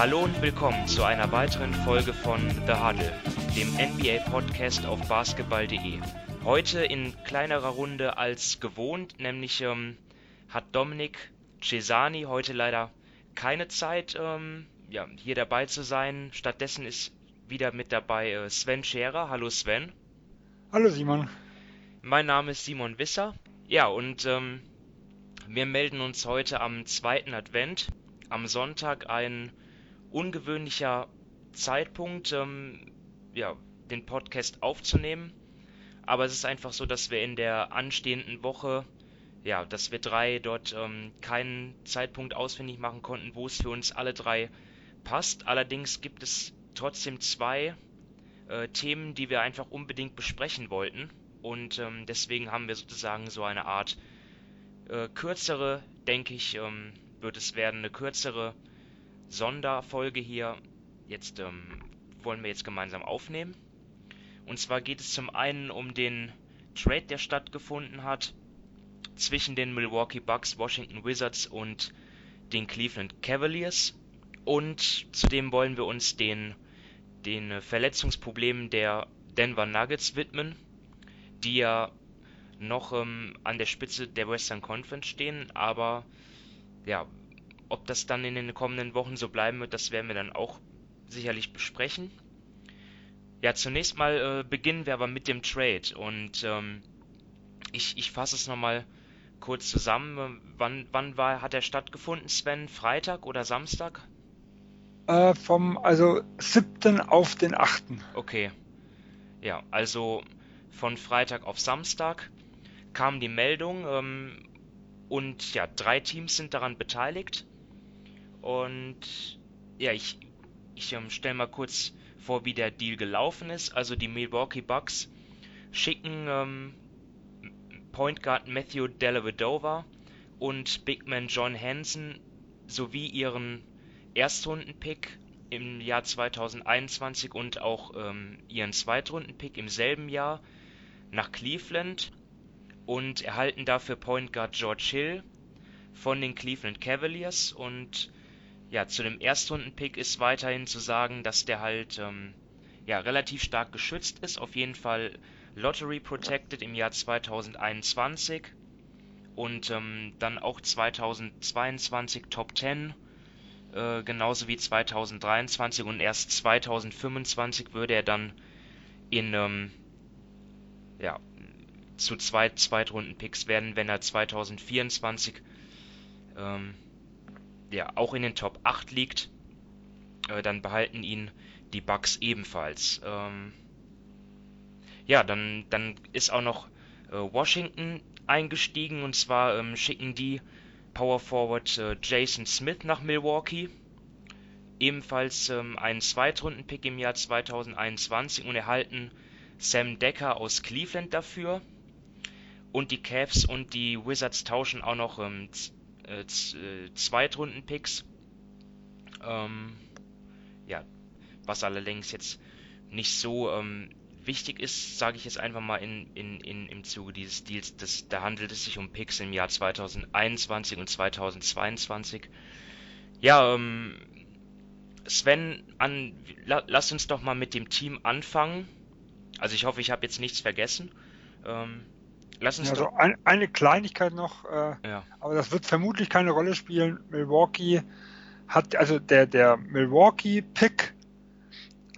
Hallo und willkommen zu einer weiteren Folge von The Huddle, dem NBA-Podcast auf basketball.de. Heute in kleinerer Runde als gewohnt, nämlich ähm, hat Dominik Cesani heute leider keine Zeit, ähm, ja, hier dabei zu sein. Stattdessen ist wieder mit dabei äh, Sven Scherer. Hallo Sven. Hallo Simon. Mein Name ist Simon Wisser. Ja, und ähm, wir melden uns heute am zweiten Advent, am Sonntag ein ungewöhnlicher Zeitpunkt, ähm, ja, den Podcast aufzunehmen. Aber es ist einfach so, dass wir in der anstehenden Woche, ja, dass wir drei dort ähm, keinen Zeitpunkt ausfindig machen konnten, wo es für uns alle drei passt. Allerdings gibt es trotzdem zwei äh, Themen, die wir einfach unbedingt besprechen wollten. Und ähm, deswegen haben wir sozusagen so eine Art äh, kürzere, denke ich, ähm, wird es werden, eine kürzere Sonderfolge hier. Jetzt ähm, wollen wir jetzt gemeinsam aufnehmen. Und zwar geht es zum einen um den Trade, der stattgefunden hat zwischen den Milwaukee Bucks, Washington Wizards und den Cleveland Cavaliers. Und zudem wollen wir uns den, den Verletzungsproblemen der Denver Nuggets widmen, die ja noch ähm, an der Spitze der Western Conference stehen, aber ja, ob das dann in den kommenden Wochen so bleiben wird, das werden wir dann auch sicherlich besprechen. Ja, zunächst mal äh, beginnen wir aber mit dem Trade und ähm, ich, ich fasse es nochmal kurz zusammen. Wann, wann war, hat er stattgefunden, Sven? Freitag oder Samstag? Äh, vom also 7. auf den 8. Okay. Ja, also von Freitag auf Samstag kam die Meldung ähm, und ja, drei Teams sind daran beteiligt. Und ja, ich, ich ähm, stelle mal kurz vor, wie der Deal gelaufen ist. Also die Milwaukee Bucks schicken ähm, Point Guard Matthew Dellavedova und Big Man John Hansen sowie ihren Erstrundenpick im Jahr 2021 und auch ähm, ihren Zweitrundenpick im selben Jahr nach Cleveland und erhalten dafür Point Guard George Hill von den Cleveland Cavaliers und ja, zu dem Erstrundenpick ist weiterhin zu sagen, dass der halt ähm, ja, relativ stark geschützt ist. Auf jeden Fall Lottery Protected im Jahr 2021 und ähm, dann auch 2022 Top 10, äh, genauso wie 2023 und erst 2025 würde er dann in ähm, ja, zu zwei Zweitrunden-Picks werden, wenn er 2024 ähm, ja auch in den Top 8 liegt, äh, dann behalten ihn die Bucks ebenfalls. Ähm, ja, dann, dann ist auch noch äh, Washington eingestiegen und zwar ähm, schicken die Power Forward äh, Jason Smith nach Milwaukee. Ebenfalls ähm, einen Zweitrunden-Pick im Jahr 2021 und erhalten Sam Decker aus Cleveland dafür. Und die Cavs und die Wizards tauschen auch noch ähm, äh, äh, Zweitrunden-Picks. Ähm, ja, was allerdings jetzt nicht so ähm, wichtig ist, sage ich jetzt einfach mal in, in, in, im Zuge dieses Deals, das, da handelt es sich um Picks im Jahr 2021 und 2022. Ja, ähm, Sven, an, la, lass uns doch mal mit dem Team anfangen. Also ich hoffe, ich habe jetzt nichts vergessen. Ähm, Lass uns also ein, eine Kleinigkeit noch, äh, ja. aber das wird vermutlich keine Rolle spielen. Milwaukee hat, also der, der Milwaukee-Pick,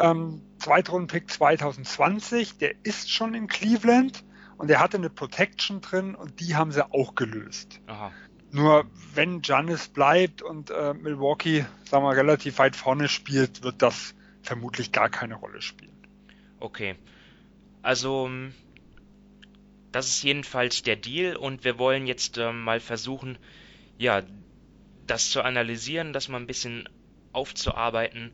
ähm, Zweitrunden-Pick 2020, der ist schon in Cleveland und der hatte eine Protection drin und die haben sie auch gelöst. Aha. Nur wenn Giannis bleibt und äh, Milwaukee, sagen wir, relativ weit vorne spielt, wird das vermutlich gar keine Rolle spielen. Okay. Also das ist jedenfalls der Deal und wir wollen jetzt äh, mal versuchen, ja, das zu analysieren, das mal ein bisschen aufzuarbeiten,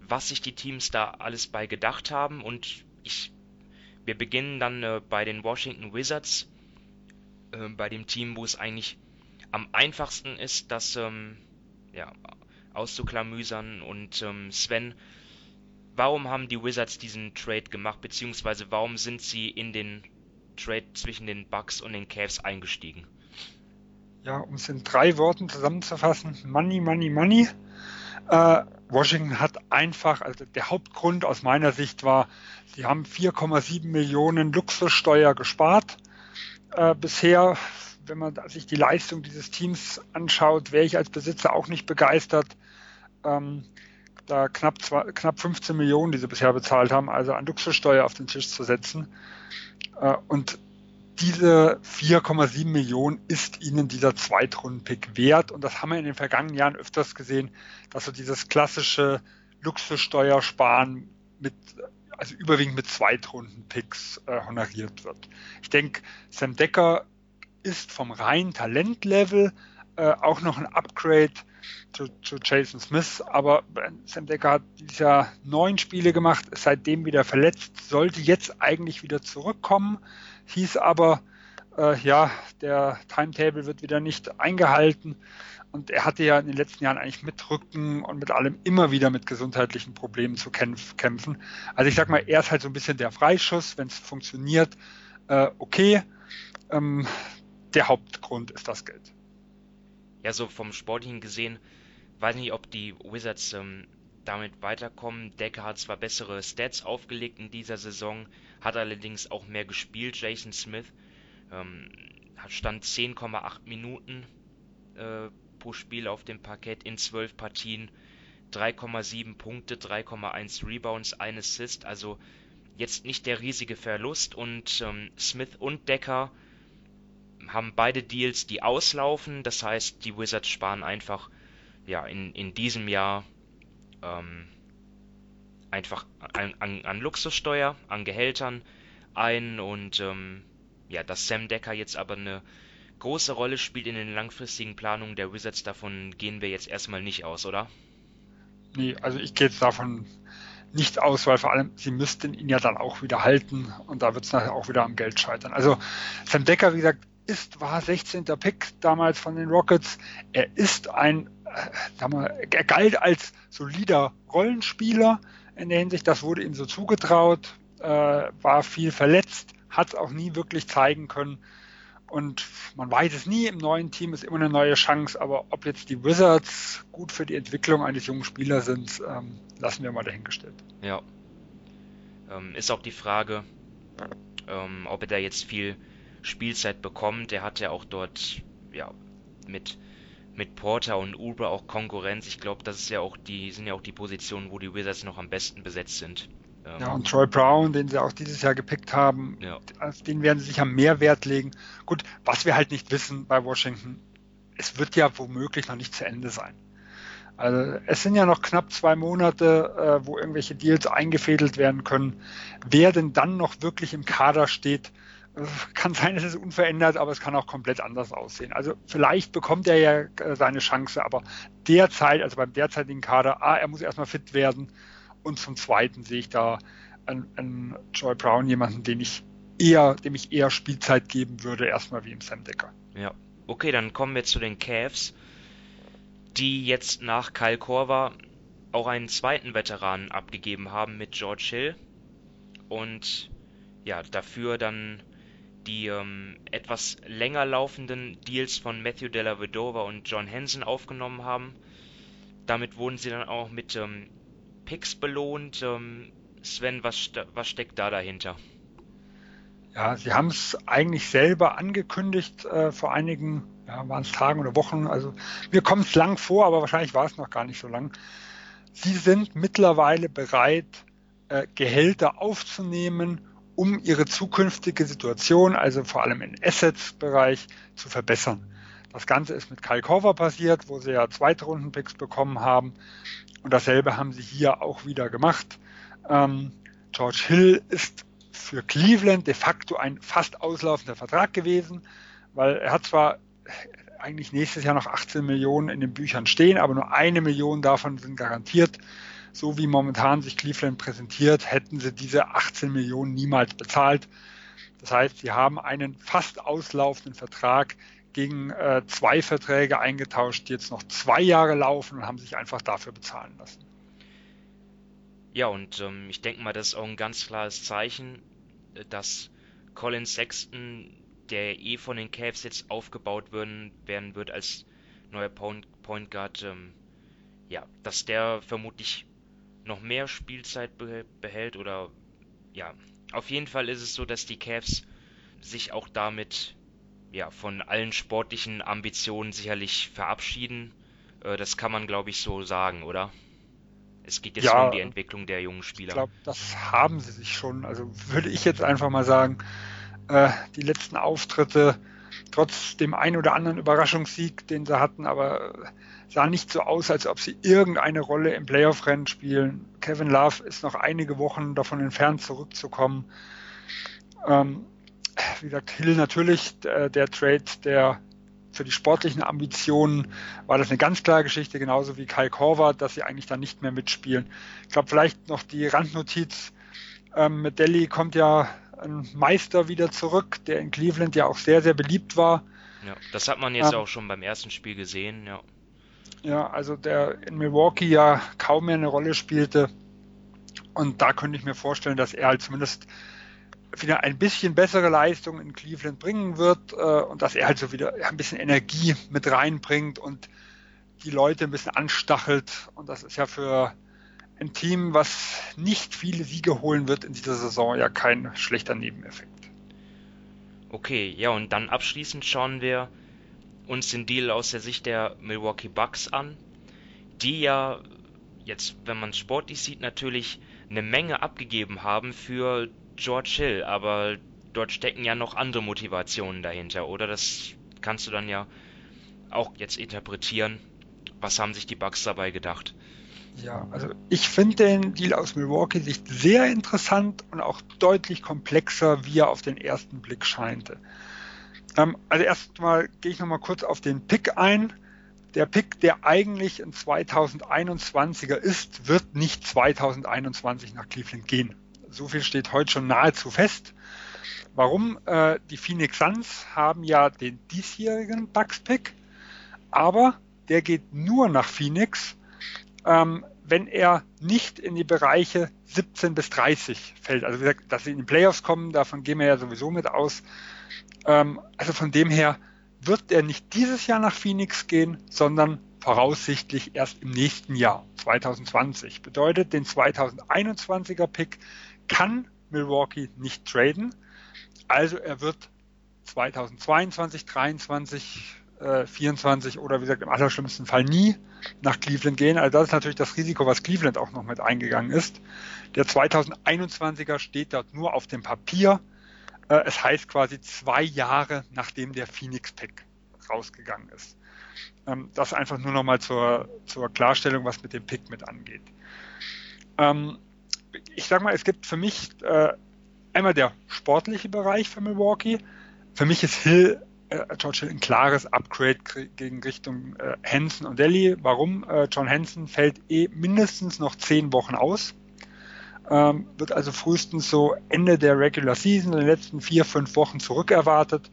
was sich die Teams da alles bei gedacht haben und ich wir beginnen dann äh, bei den Washington Wizards, äh, bei dem Team, wo es eigentlich am einfachsten ist, das ähm, ja, auszuklamüsern. Und ähm, Sven, warum haben die Wizards diesen Trade gemacht, beziehungsweise warum sind sie in den Trade zwischen den Bucks und den Cavs eingestiegen? Ja, um es in drei Worten zusammenzufassen: Money, Money, Money. Äh, Washington hat einfach, also der Hauptgrund aus meiner Sicht war, sie haben 4,7 Millionen Luxussteuer gespart äh, bisher. Wenn man sich die Leistung dieses Teams anschaut, wäre ich als Besitzer auch nicht begeistert. Ähm, da knapp, zwei, knapp 15 Millionen, die sie bisher bezahlt haben, also an Luxussteuer auf den Tisch zu setzen. Äh, und diese 4,7 Millionen ist ihnen dieser Zweitrunden-Pick wert. Und das haben wir in den vergangenen Jahren öfters gesehen, dass so dieses klassische Luxussteuersparen mit, also überwiegend mit Zweitrunden-Picks äh, honoriert wird. Ich denke, Sam Decker ist vom reinen Talentlevel äh, auch noch ein Upgrade zu, zu, Jason Smith, aber Sam Decker hat dieses Jahr neun Spiele gemacht, ist seitdem wieder verletzt, sollte jetzt eigentlich wieder zurückkommen hieß aber, äh, ja, der Timetable wird wieder nicht eingehalten. Und er hatte ja in den letzten Jahren eigentlich mit Rücken und mit allem immer wieder mit gesundheitlichen Problemen zu kämpfen. Also ich sag mal, er ist halt so ein bisschen der Freischuss, wenn es funktioniert, äh, okay. Ähm, der Hauptgrund ist das Geld. Ja, so vom Sportlichen gesehen, weiß nicht, ob die Wizards ähm, damit weiterkommen. Decker hat zwar bessere Stats aufgelegt in dieser Saison, hat allerdings auch mehr gespielt. Jason Smith ähm, stand 10,8 Minuten äh, pro Spiel auf dem Parkett in 12 Partien, 3,7 Punkte, 3,1 Rebounds, 1 Assist, also jetzt nicht der riesige Verlust und ähm, Smith und Decker haben beide Deals, die auslaufen, das heißt, die Wizards sparen einfach ja in, in diesem Jahr ähm, einfach an, an, an, Luxussteuer, an Gehältern ein und ähm, ja, dass Sam Decker jetzt aber eine große Rolle spielt in den langfristigen Planungen der Wizards, davon gehen wir jetzt erstmal nicht aus, oder? Nee, also ich gehe jetzt davon nicht aus, weil vor allem sie müssten ihn ja dann auch wieder halten und da wird es nachher auch wieder am Geld scheitern. Also Sam Decker, wie gesagt, ist, war 16. Pick damals von den Rockets. Er ist ein sag mal, er galt als solider Rollenspieler in der Hinsicht, das wurde ihm so zugetraut, äh, war viel verletzt, hat es auch nie wirklich zeigen können. Und man weiß es nie, im neuen Team ist immer eine neue Chance, aber ob jetzt die Wizards gut für die Entwicklung eines jungen Spielers sind, ähm, lassen wir mal dahingestellt. Ja. Ähm, ist auch die Frage, ähm, ob er da jetzt viel Spielzeit bekommt. Er hat ja auch dort ja, mit mit Porter und Uber auch Konkurrenz. Ich glaube, das ist ja auch die, sind ja auch die Positionen, wo die Wizards noch am besten besetzt sind. Ähm, ja, und Troy Brown, den sie auch dieses Jahr gepickt haben, ja. auf den werden sie sich am mehr Wert legen. Gut, was wir halt nicht wissen bei Washington, es wird ja womöglich noch nicht zu Ende sein. Also es sind ja noch knapp zwei Monate, äh, wo irgendwelche Deals eingefädelt werden können. Wer denn dann noch wirklich im Kader steht, kann sein, es ist unverändert, aber es kann auch komplett anders aussehen. Also vielleicht bekommt er ja äh, seine Chance, aber derzeit, also beim derzeitigen Kader, A, er muss erstmal fit werden und zum Zweiten sehe ich da an Joy Brown jemanden, den ich eher, dem ich eher Spielzeit geben würde, erstmal wie im Sam Decker. Ja, okay, dann kommen wir zu den Cavs, die jetzt nach Kyle Korver auch einen zweiten Veteranen abgegeben haben mit George Hill und ja, dafür dann die ähm, etwas länger laufenden Deals von Matthew Della Vedova und John Hansen aufgenommen haben. Damit wurden sie dann auch mit ähm, Picks belohnt. Ähm, Sven, was, was steckt da dahinter? Ja, sie haben es eigentlich selber angekündigt äh, vor einigen, ja, waren es Tagen oder Wochen. Also mir kommt es lang vor, aber wahrscheinlich war es noch gar nicht so lang. Sie sind mittlerweile bereit, äh, Gehälter aufzunehmen um ihre zukünftige Situation, also vor allem im Assets-Bereich, zu verbessern. Das Ganze ist mit Kyle Korver passiert, wo sie ja Zweitrunden-Picks bekommen haben. Und dasselbe haben sie hier auch wieder gemacht. Ähm, George Hill ist für Cleveland de facto ein fast auslaufender Vertrag gewesen, weil er hat zwar eigentlich nächstes Jahr noch 18 Millionen in den Büchern stehen, aber nur eine Million davon sind garantiert so wie momentan sich Cleveland präsentiert, hätten sie diese 18 Millionen niemals bezahlt. Das heißt, sie haben einen fast auslaufenden Vertrag gegen äh, zwei Verträge eingetauscht, die jetzt noch zwei Jahre laufen und haben sich einfach dafür bezahlen lassen. Ja, und ähm, ich denke mal, das ist auch ein ganz klares Zeichen, äh, dass Colin Sexton, der eh von den Cavs jetzt aufgebaut werden, werden wird als neuer Point, Point Guard, ähm, ja, dass der vermutlich noch mehr Spielzeit behält oder ja, auf jeden Fall ist es so, dass die Cavs sich auch damit ja von allen sportlichen Ambitionen sicherlich verabschieden. Äh, das kann man, glaube ich, so sagen, oder? Es geht jetzt ja, um die Entwicklung der jungen Spieler. Ich glaube, das haben sie sich schon. Also würde ich jetzt einfach mal sagen, äh, die letzten Auftritte, trotz dem ein oder anderen Überraschungssieg, den sie hatten, aber sah nicht so aus, als ob sie irgendeine Rolle im Playoff-Rennen spielen. Kevin Love ist noch einige Wochen davon entfernt, zurückzukommen. Ähm, wie gesagt, Hill natürlich, der, der Trade, der für die sportlichen Ambitionen war das eine ganz klare Geschichte, genauso wie Kai Korver, dass sie eigentlich dann nicht mehr mitspielen. Ich glaube, vielleicht noch die Randnotiz, ähm, mit Delhi kommt ja ein Meister wieder zurück, der in Cleveland ja auch sehr, sehr beliebt war. Ja, das hat man jetzt ähm, auch schon beim ersten Spiel gesehen, ja. Ja, also der in Milwaukee ja kaum mehr eine Rolle spielte. Und da könnte ich mir vorstellen, dass er halt zumindest wieder ein bisschen bessere Leistung in Cleveland bringen wird äh, und dass er halt so wieder ein bisschen Energie mit reinbringt und die Leute ein bisschen anstachelt. Und das ist ja für ein Team, was nicht viele Siege holen wird in dieser Saison, ja kein schlechter Nebeneffekt. Okay, ja, und dann abschließend schauen wir uns den Deal aus der Sicht der Milwaukee Bucks an, die ja jetzt, wenn man sportlich sieht, natürlich eine Menge abgegeben haben für George Hill, aber dort stecken ja noch andere Motivationen dahinter, oder? Das kannst du dann ja auch jetzt interpretieren. Was haben sich die Bucks dabei gedacht? Ja, also ich finde den Deal aus Milwaukee Sicht sehr interessant und auch deutlich komplexer, wie er auf den ersten Blick scheinte. Ähm, also erstmal gehe ich nochmal kurz auf den Pick ein. Der Pick, der eigentlich ein 2021er ist, wird nicht 2021 nach Cleveland gehen so viel steht heute schon nahezu fest. Warum? Äh, die Phoenix Suns haben ja den diesjährigen Bucks-Pick, aber der geht nur nach Phoenix, ähm, wenn er nicht in die Bereiche 17 bis 30 fällt. Also wie gesagt, dass sie in die Playoffs kommen, davon gehen wir ja sowieso mit aus. Ähm, also von dem her wird er nicht dieses Jahr nach Phoenix gehen, sondern voraussichtlich erst im nächsten Jahr, 2020. Bedeutet, den 2021er Pick kann Milwaukee nicht traden. Also er wird 2022, 2023, äh, 24 oder wie gesagt im allerschlimmsten Fall nie nach Cleveland gehen. Also das ist natürlich das Risiko, was Cleveland auch noch mit eingegangen ist. Der 2021er steht dort nur auf dem Papier. Äh, es heißt quasi zwei Jahre nachdem der Phoenix Pick rausgegangen ist. Ähm, das einfach nur nochmal zur, zur Klarstellung, was mit dem Pick mit angeht. Ähm, ich sag mal, es gibt für mich äh, einmal der sportliche Bereich für Milwaukee. Für mich ist Hill, äh, George Hill ein klares Upgrade gegen Richtung äh, Hansen und Delhi. Warum? Äh, John Hansen fällt eh mindestens noch zehn Wochen aus. Ähm, wird also frühestens so Ende der Regular Season, in den letzten vier, fünf Wochen zurückerwartet.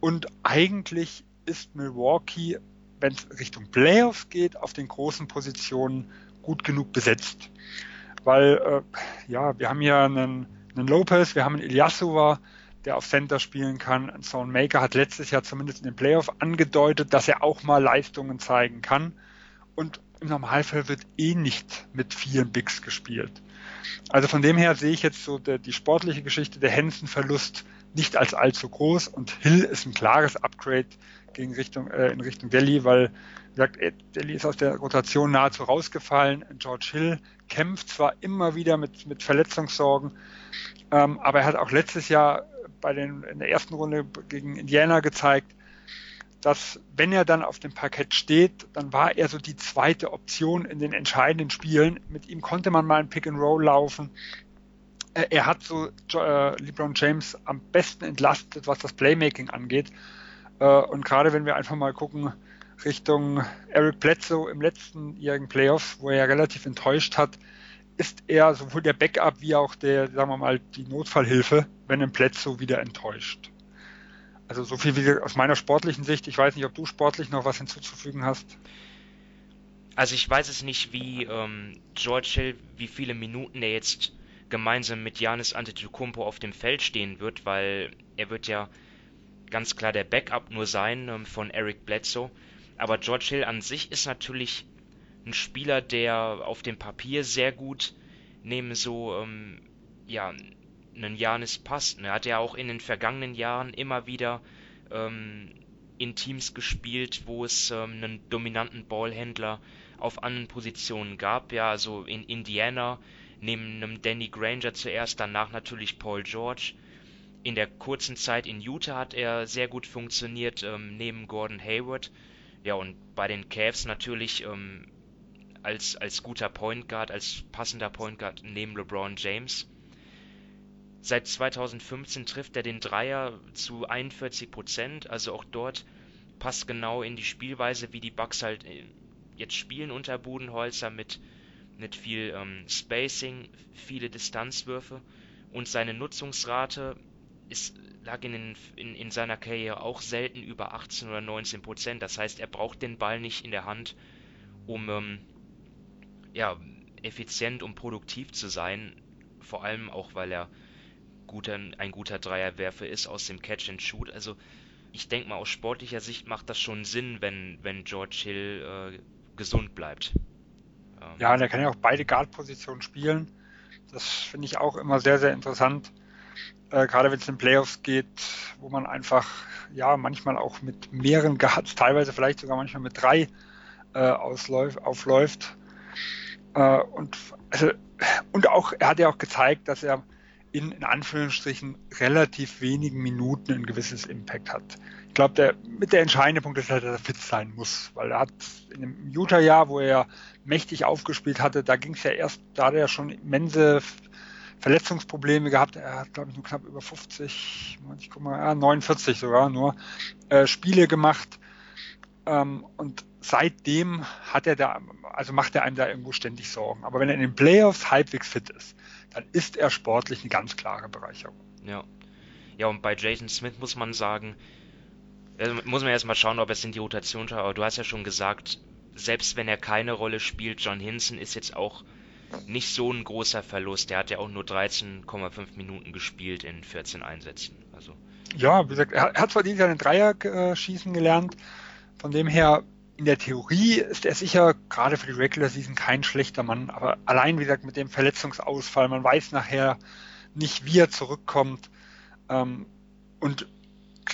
Und eigentlich ist Milwaukee, wenn es Richtung Playoffs geht, auf den großen Positionen gut genug besetzt weil äh, ja, wir haben ja einen, einen Lopez, wir haben einen Ilyasova, der auf Center spielen kann. Sound Maker hat letztes Jahr zumindest in den Playoff angedeutet, dass er auch mal Leistungen zeigen kann. Und im Normalfall wird eh nicht mit vielen Bigs gespielt. Also von dem her sehe ich jetzt so der, die sportliche Geschichte der Hansen-Verlust nicht als allzu groß und Hill ist ein klares Upgrade gegen Richtung, äh, in Richtung Delhi, weil wie gesagt, Delhi ist aus der Rotation nahezu rausgefallen. George Hill kämpft zwar immer wieder mit, mit Verletzungssorgen, ähm, aber er hat auch letztes Jahr bei den, in der ersten Runde gegen Indiana gezeigt, dass wenn er dann auf dem Parkett steht, dann war er so die zweite Option in den entscheidenden Spielen. Mit ihm konnte man mal ein Pick and Roll laufen. Er hat so äh, LeBron James am besten entlastet, was das Playmaking angeht. Äh, und gerade wenn wir einfach mal gucken, Richtung Eric Bledsoe im letzten jährigen Playoffs, wo er relativ enttäuscht hat, ist er sowohl der Backup wie auch der, sagen wir mal, die Notfallhilfe, wenn ein Bledsoe wieder enttäuscht. Also so viel wie aus meiner sportlichen Sicht. Ich weiß nicht, ob du sportlich noch was hinzuzufügen hast. Also ich weiß es nicht, wie ähm, George Hill, wie viele Minuten er jetzt gemeinsam mit Janis Antetokounmpo auf dem Feld stehen wird, weil er wird ja ganz klar der Backup nur sein ähm, von Eric Bledsoe. Aber George Hill an sich ist natürlich ein Spieler, der auf dem Papier sehr gut neben so, ähm, ja, einen Janis passt. Er hat ja auch in den vergangenen Jahren immer wieder ähm, in Teams gespielt, wo es ähm, einen dominanten Ballhändler auf anderen Positionen gab. Ja, also in Indiana neben einem Danny Granger zuerst, danach natürlich Paul George. In der kurzen Zeit in Utah hat er sehr gut funktioniert, ähm, neben Gordon Hayward. Ja, und bei den Cavs natürlich ähm, als, als guter Point Guard, als passender Point Guard neben LeBron James. Seit 2015 trifft er den Dreier zu 41 Prozent, also auch dort passt genau in die Spielweise, wie die Bucks halt äh, jetzt spielen unter Budenholzer mit, mit viel ähm, Spacing, viele Distanzwürfe und seine Nutzungsrate ist, lag in, den, in, in seiner Karriere auch selten über 18 oder 19 Prozent. Das heißt, er braucht den Ball nicht in der Hand, um ähm, ja, effizient und produktiv zu sein. Vor allem auch, weil er guter, ein guter Dreierwerfer ist aus dem Catch and Shoot. Also ich denke mal, aus sportlicher Sicht macht das schon Sinn, wenn, wenn George Hill äh, gesund bleibt. Ähm, ja, und er kann ja auch beide Guard-Positionen spielen. Das finde ich auch immer sehr, sehr interessant. Äh, gerade wenn es in Playoffs geht, wo man einfach, ja, manchmal auch mit mehreren Guards, teilweise vielleicht sogar manchmal mit drei äh, ausläuft, aufläuft. Äh, und, also, und auch, er hat ja auch gezeigt, dass er in, in Anführungsstrichen relativ wenigen Minuten ein gewisses Impact hat. Ich glaube, der, mit der entscheidende Punkt ist halt, dass er fit sein muss, weil er hat in dem Utah-Jahr, wo er mächtig aufgespielt hatte, da ging es ja erst, da hat er schon immense Verletzungsprobleme gehabt. Er hat, glaube ich, nur knapp über 50, ich guck mal, ja, 49 sogar nur äh, Spiele gemacht. Ähm, und seitdem hat er da, also macht er einem da irgendwo ständig Sorgen. Aber wenn er in den Playoffs halbwegs fit ist, dann ist er sportlich eine ganz klare Bereicherung. Ja. Ja, und bei Jason Smith muss man sagen, also muss man erstmal schauen, ob es in die Rotation schaut. Aber du hast ja schon gesagt, selbst wenn er keine Rolle spielt, John Hinson ist jetzt auch nicht so ein großer Verlust. Der hat ja auch nur 13,5 Minuten gespielt in 14 Einsätzen. Also. Ja, wie gesagt, er hat zwar dieses Jahr den Dreier äh, schießen gelernt. Von dem her in der Theorie ist er sicher gerade für die Regular Season kein schlechter Mann, aber allein, wie gesagt, mit dem Verletzungsausfall, man weiß nachher nicht, wie er zurückkommt. Ähm, und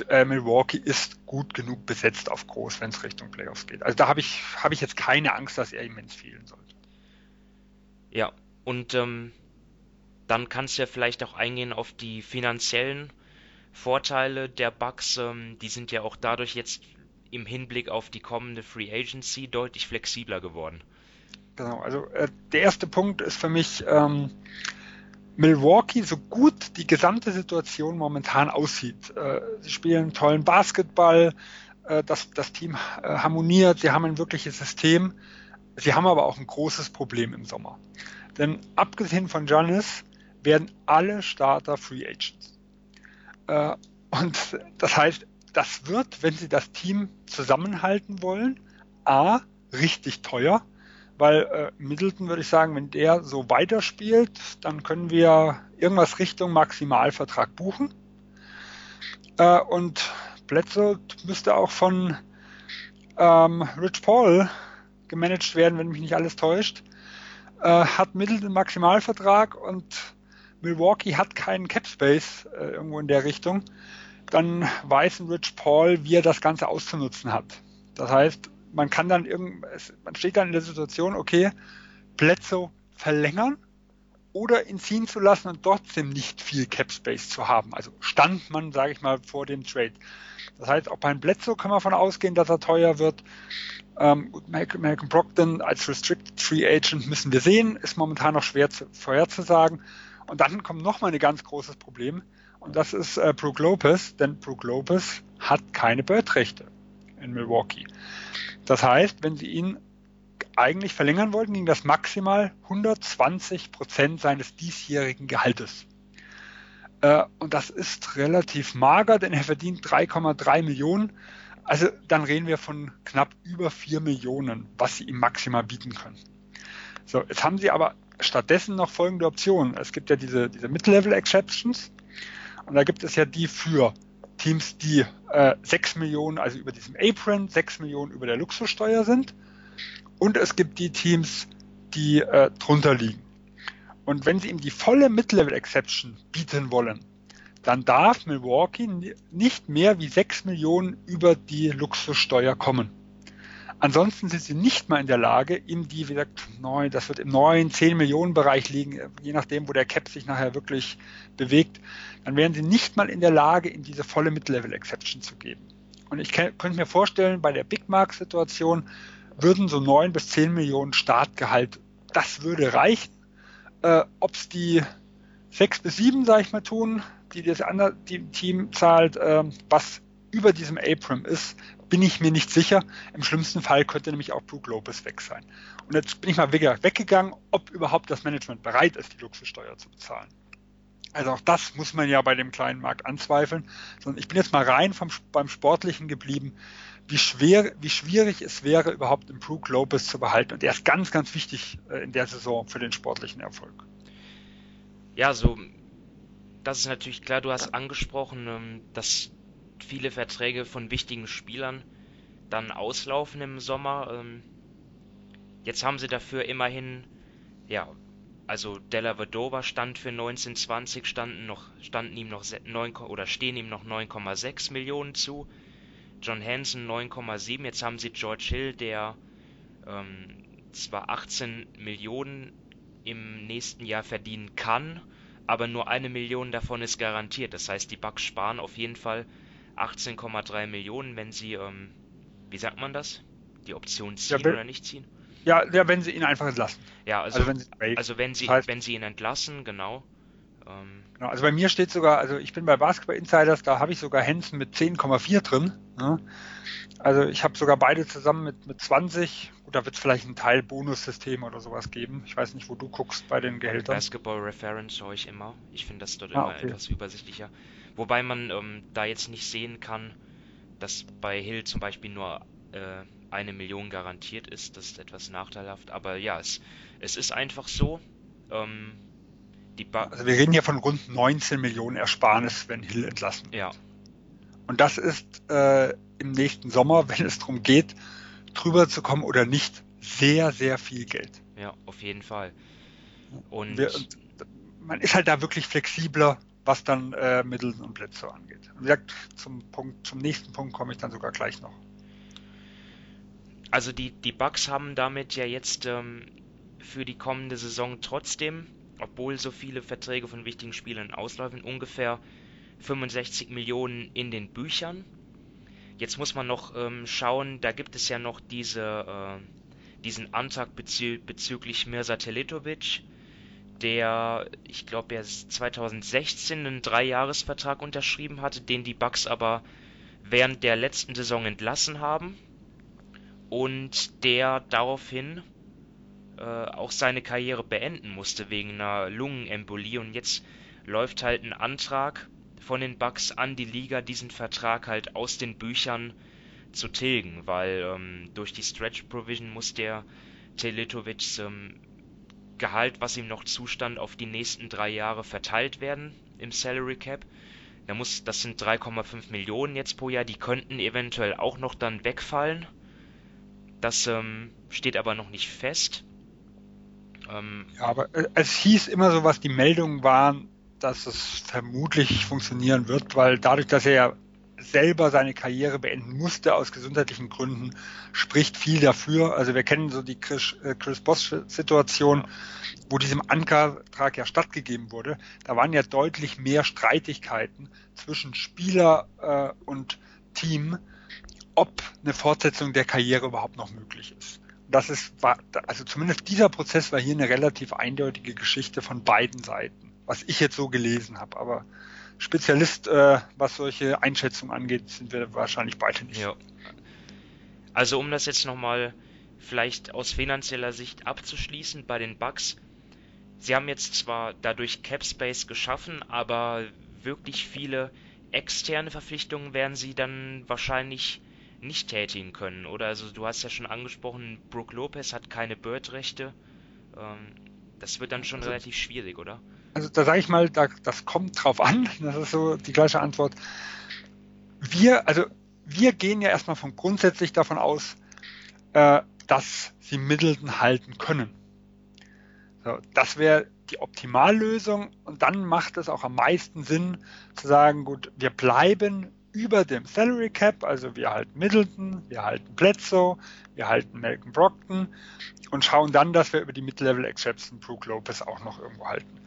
äh, Milwaukee ist gut genug besetzt auf groß, wenn es Richtung Playoffs geht. Also da habe ich, hab ich jetzt keine Angst, dass er immens fehlen sollte. Ja, und ähm, dann kannst du ja vielleicht auch eingehen auf die finanziellen Vorteile der Bucks. Ähm, die sind ja auch dadurch jetzt im Hinblick auf die kommende Free Agency deutlich flexibler geworden. Genau, also äh, der erste Punkt ist für mich ähm, Milwaukee, so gut die gesamte Situation momentan aussieht. Äh, sie spielen tollen Basketball, äh, das, das Team äh, harmoniert, sie haben ein wirkliches System. Sie haben aber auch ein großes Problem im Sommer. Denn abgesehen von Giannis werden alle Starter Free Agents. Äh, und das heißt, das wird, wenn sie das Team zusammenhalten wollen, A, richtig teuer, weil äh, Middleton würde ich sagen, wenn der so weiterspielt, dann können wir irgendwas Richtung Maximalvertrag buchen. Äh, und Bledsoe müsste auch von ähm, Rich Paul gemanagt werden, wenn mich nicht alles täuscht. Äh, hat Middleton Maximalvertrag und Milwaukee hat keinen Cap Space äh, irgendwo in der Richtung dann weiß Rich Paul, wie er das Ganze auszunutzen hat. Das heißt, man kann dann irgend, man steht dann in der Situation, okay, Plätze verlängern oder ihn ziehen zu lassen und trotzdem nicht viel Cap Space zu haben. Also stand man, sage ich mal, vor dem Trade. Das heißt, auch beim Bledsoe kann man davon ausgehen, dass er teuer wird. Ähm, Malcolm Brockton als Restricted Free Agent müssen wir sehen, ist momentan noch schwer zu, vorherzusagen. Und dann kommt nochmal ein ganz großes Problem. Und das ist äh, Brook Lopez, denn Brook Lopez hat keine Bird-Rechte in Milwaukee. Das heißt, wenn sie ihn eigentlich verlängern wollten, ging das maximal 120 Prozent seines diesjährigen Gehaltes. Äh, und das ist relativ mager, denn er verdient 3,3 Millionen. Also dann reden wir von knapp über 4 Millionen, was sie ihm maximal bieten können. So, jetzt haben sie aber stattdessen noch folgende Optionen. Es gibt ja diese, diese Mid-Level-Exceptions. Und da gibt es ja die für Teams, die äh, 6 Millionen, also über diesem Apron, 6 Millionen über der Luxussteuer sind. und es gibt die Teams, die äh, drunter liegen. Und wenn sie ihm die volle Mid-Level-Exception bieten wollen, dann darf Milwaukee nicht mehr wie 6 Millionen über die Luxussteuer kommen. Ansonsten sind sie nicht mal in der Lage, ihm die, wie gesagt, neun, das wird im 9, 10 Millionen Bereich liegen, je nachdem, wo der Cap sich nachher wirklich bewegt, dann wären sie nicht mal in der Lage, ihm diese volle Mid-Level-Exception zu geben. Und ich könnte mir vorstellen, bei der Big Mark-Situation würden so 9 bis 10 Millionen Startgehalt, das würde reichen. Äh, Ob es die 6 bis 7, sage ich mal, tun, die das andere Team zahlt, äh, was über diesem Abram ist, bin ich mir nicht sicher. Im schlimmsten Fall könnte nämlich auch Brook Lopez weg sein. Und jetzt bin ich mal weggegangen, ob überhaupt das Management bereit ist, die Luxussteuer zu bezahlen. Also auch das muss man ja bei dem kleinen Markt anzweifeln. Sondern ich bin jetzt mal rein vom, beim Sportlichen geblieben, wie schwer, wie schwierig es wäre, überhaupt den Brook Lopez zu behalten. Und er ist ganz, ganz wichtig äh, in der Saison für den sportlichen Erfolg. Ja, so, das ist natürlich klar. Du hast angesprochen, ähm, dass viele Verträge von wichtigen Spielern dann auslaufen im Sommer. Ähm, jetzt haben sie dafür immerhin, ja, also Della Vedova stand für 1920, standen noch, standen ihm noch 9, oder stehen ihm noch 9,6 Millionen zu. John Hansen 9,7. Jetzt haben sie George Hill, der ähm, zwar 18 Millionen im nächsten Jahr verdienen kann, aber nur eine Million davon ist garantiert. Das heißt, die Bucks sparen auf jeden Fall 18,3 Millionen, wenn sie, ähm, wie sagt man das? Die Option ziehen ja, wenn, oder nicht ziehen? Ja, ja, wenn sie ihn einfach entlassen. Ja, also, also wenn sie, also wenn sie, das heißt, wenn sie ihn entlassen, genau. Ähm, genau. Also bei mir steht sogar, also ich bin bei Basketball Insiders, da habe ich sogar Hansen mit 10,4 drin. Ne? Also ich habe sogar beide zusammen mit, mit 20. Gut, da wird es vielleicht ein Teil Bonussystem oder sowas geben. Ich weiß nicht, wo du guckst bei den Gehältern. Basketball Reference schaue ich immer. Ich finde das dort ah, immer okay. etwas übersichtlicher. Wobei man ähm, da jetzt nicht sehen kann, dass bei Hill zum Beispiel nur äh, eine Million garantiert ist. Das ist etwas nachteilhaft. Aber ja, es, es ist einfach so. Ähm, also wir reden hier von rund 19 Millionen Ersparnis, wenn Hill entlassen wird. Ja. Und das ist äh, im nächsten Sommer, wenn es darum geht, drüber zu kommen oder nicht, sehr, sehr viel Geld. Ja, auf jeden Fall. Und, wir, und man ist halt da wirklich flexibler was dann äh, Mittel und Blitze angeht. Wie gesagt, zum, Punkt, zum nächsten Punkt komme ich dann sogar gleich noch. Also die, die Bucks haben damit ja jetzt ähm, für die kommende Saison trotzdem, obwohl so viele Verträge von wichtigen Spielern auslaufen, ungefähr 65 Millionen in den Büchern. Jetzt muss man noch ähm, schauen, da gibt es ja noch diese, äh, diesen Antrag bezü bezüglich Mirza Teletovic, der, ich glaube, er 2016 einen Dreijahresvertrag unterschrieben hatte, den die Bucks aber während der letzten Saison entlassen haben. Und der daraufhin äh, auch seine Karriere beenden musste wegen einer Lungenembolie. Und jetzt läuft halt ein Antrag von den Bucks an die Liga, diesen Vertrag halt aus den Büchern zu tilgen, weil ähm, durch die Stretch Provision muss der Teletovic ähm, Gehalt, was ihm noch zustand, auf die nächsten drei Jahre verteilt werden im Salary Cap. Da muss, das sind 3,5 Millionen jetzt pro Jahr, die könnten eventuell auch noch dann wegfallen. Das ähm, steht aber noch nicht fest. Ähm, ja, aber äh, es hieß immer so, was die Meldungen waren, dass es vermutlich funktionieren wird, weil dadurch, dass er ja selber seine Karriere beenden musste aus gesundheitlichen Gründen, spricht viel dafür. Also wir kennen so die Chris, äh, Chris Boss-Situation, wo diesem Antrag ja stattgegeben wurde. Da waren ja deutlich mehr Streitigkeiten zwischen Spieler äh, und Team, ob eine Fortsetzung der Karriere überhaupt noch möglich ist. Das ist, war, also zumindest dieser Prozess war hier eine relativ eindeutige Geschichte von beiden Seiten, was ich jetzt so gelesen habe. Aber Spezialist, äh, was solche Einschätzungen angeht, sind wir wahrscheinlich beide nicht. Ja. Also um das jetzt nochmal vielleicht aus finanzieller Sicht abzuschließen bei den Bugs. Sie haben jetzt zwar dadurch Cap Space geschaffen, aber wirklich viele externe Verpflichtungen werden sie dann wahrscheinlich nicht tätigen können. Oder also du hast ja schon angesprochen, Brook Lopez hat keine Bird-Rechte. Ähm, das wird dann schon also, relativ schwierig, oder? Also da sage ich mal, da, das kommt drauf an. Das ist so die gleiche Antwort. Wir, also wir gehen ja erstmal von grundsätzlich davon aus, äh, dass sie Middleton halten können. So, das wäre die Optimallösung und dann macht es auch am meisten Sinn zu sagen, gut, wir bleiben über dem Salary Cap, also wir halten Middleton, wir halten Bledsoe, wir halten Malcolm Brockton und schauen dann, dass wir über die Mid-Level Exception Brook Lopez auch noch irgendwo halten.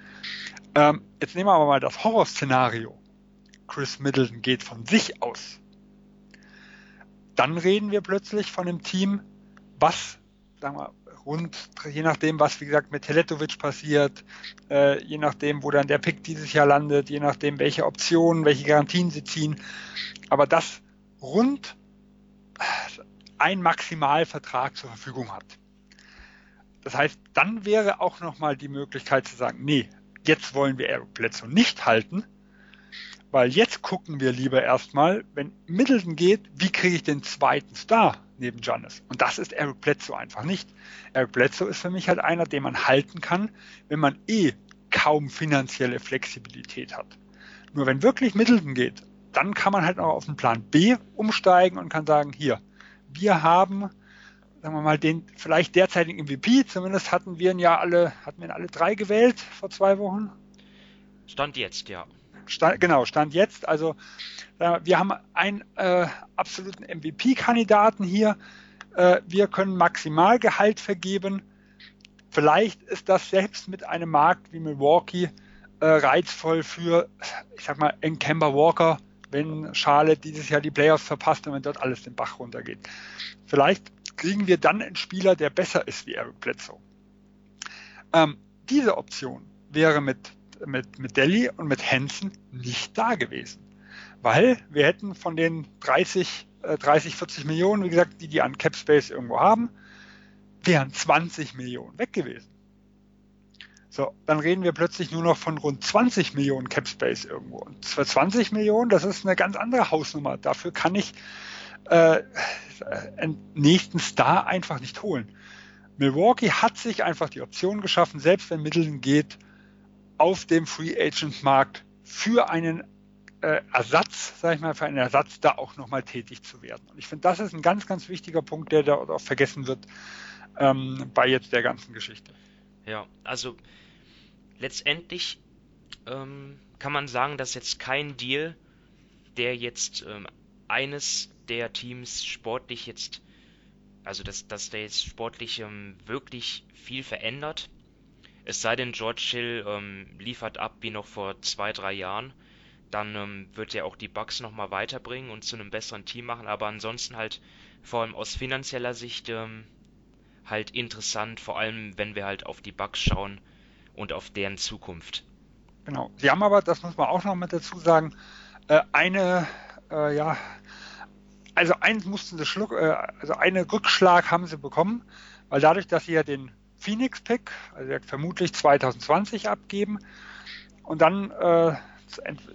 Ähm, jetzt nehmen wir aber mal das Horrorszenario. Chris Middleton geht von sich aus. Dann reden wir plötzlich von einem Team, was, sagen wir, rund, je nachdem, was wie gesagt mit Teletovic passiert, äh, je nachdem, wo dann der Pick dieses Jahr landet, je nachdem, welche Optionen, welche Garantien sie ziehen. Aber das rund ein Maximalvertrag zur Verfügung hat. Das heißt, dann wäre auch nochmal die Möglichkeit zu sagen, nee, jetzt wollen wir Bledsoe nicht halten, weil jetzt gucken wir lieber erstmal, wenn Middleton geht, wie kriege ich den zweiten Star neben Giannis? Und das ist Eric Bledsoe einfach nicht. Eric Bledsoe ist für mich halt einer, den man halten kann, wenn man eh kaum finanzielle Flexibilität hat. Nur wenn wirklich Middleton geht, dann kann man halt auch auf den Plan B umsteigen und kann sagen, hier, wir haben, sagen wir mal, den vielleicht derzeitigen MVP, zumindest hatten wir ihn ja alle, hatten wir ihn alle drei gewählt vor zwei Wochen. Stand jetzt, ja. Stand, genau, Stand jetzt. Also äh, wir haben einen äh, absoluten MVP-Kandidaten hier. Äh, wir können Maximalgehalt vergeben. Vielleicht ist das selbst mit einem Markt wie Milwaukee äh, reizvoll für, ich sag mal, Kemba Walker, wenn Charlotte dieses Jahr die Playoffs verpasst und wenn dort alles den Bach runtergeht. Vielleicht kriegen wir dann einen Spieler, der besser ist wie Eric Bledsoe. Ähm, diese Option wäre mit mit, mit Delhi und mit Hansen nicht da gewesen. Weil wir hätten von den 30, äh, 30, 40 Millionen, wie gesagt, die die an Cap Space irgendwo haben, wären 20 Millionen weg gewesen. So, dann reden wir plötzlich nur noch von rund 20 Millionen Cap Space irgendwo. Und für 20 Millionen, das ist eine ganz andere Hausnummer. Dafür kann ich äh, einen nächsten Star einfach nicht holen. Milwaukee hat sich einfach die Option geschaffen, selbst wenn Middleton geht, auf dem Free Agent Markt für einen äh, Ersatz, sag ich mal, für einen Ersatz da auch nochmal tätig zu werden. Und ich finde, das ist ein ganz, ganz wichtiger Punkt, der da auch vergessen wird ähm, bei jetzt der ganzen Geschichte. Ja, also letztendlich ähm, kann man sagen, dass jetzt kein Deal, der jetzt ähm, eines der Teams sportlich jetzt, also dass, dass der jetzt sportlich ähm, wirklich viel verändert. Es sei denn, George Hill ähm, liefert ab wie noch vor zwei, drei Jahren. Dann ähm, wird er auch die Bucks nochmal weiterbringen und zu einem besseren Team machen. Aber ansonsten halt vor allem aus finanzieller Sicht ähm, halt interessant, vor allem wenn wir halt auf die Bucks schauen und auf deren Zukunft. Genau. Sie haben aber, das muss man auch noch mit dazu sagen, äh, eine, äh, ja, also eins mussten sie schluck, äh, also einen Rückschlag haben sie bekommen, weil dadurch, dass sie ja den Phoenix-Pick, also vermutlich 2020 abgeben und dann äh,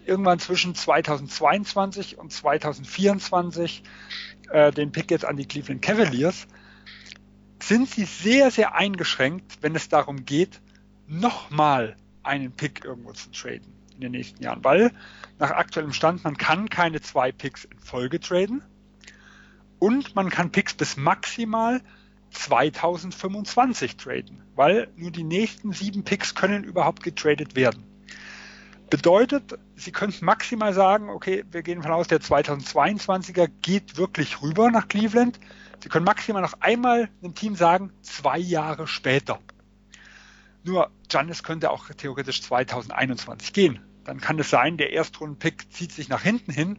irgendwann zwischen 2022 und 2024 äh, den Pick jetzt an die Cleveland Cavaliers, sind sie sehr, sehr eingeschränkt, wenn es darum geht, nochmal einen Pick irgendwo zu traden in den nächsten Jahren, weil nach aktuellem Stand man kann keine zwei Picks in Folge traden und man kann Picks bis maximal 2025 traden, weil nur die nächsten sieben Picks können überhaupt getradet werden. Bedeutet, Sie könnten maximal sagen, okay, wir gehen von aus, der 2022er geht wirklich rüber nach Cleveland. Sie können maximal noch einmal einem Team sagen, zwei Jahre später. Nur Giannis könnte auch theoretisch 2021 gehen. Dann kann es sein, der Erstrunden-Pick zieht sich nach hinten hin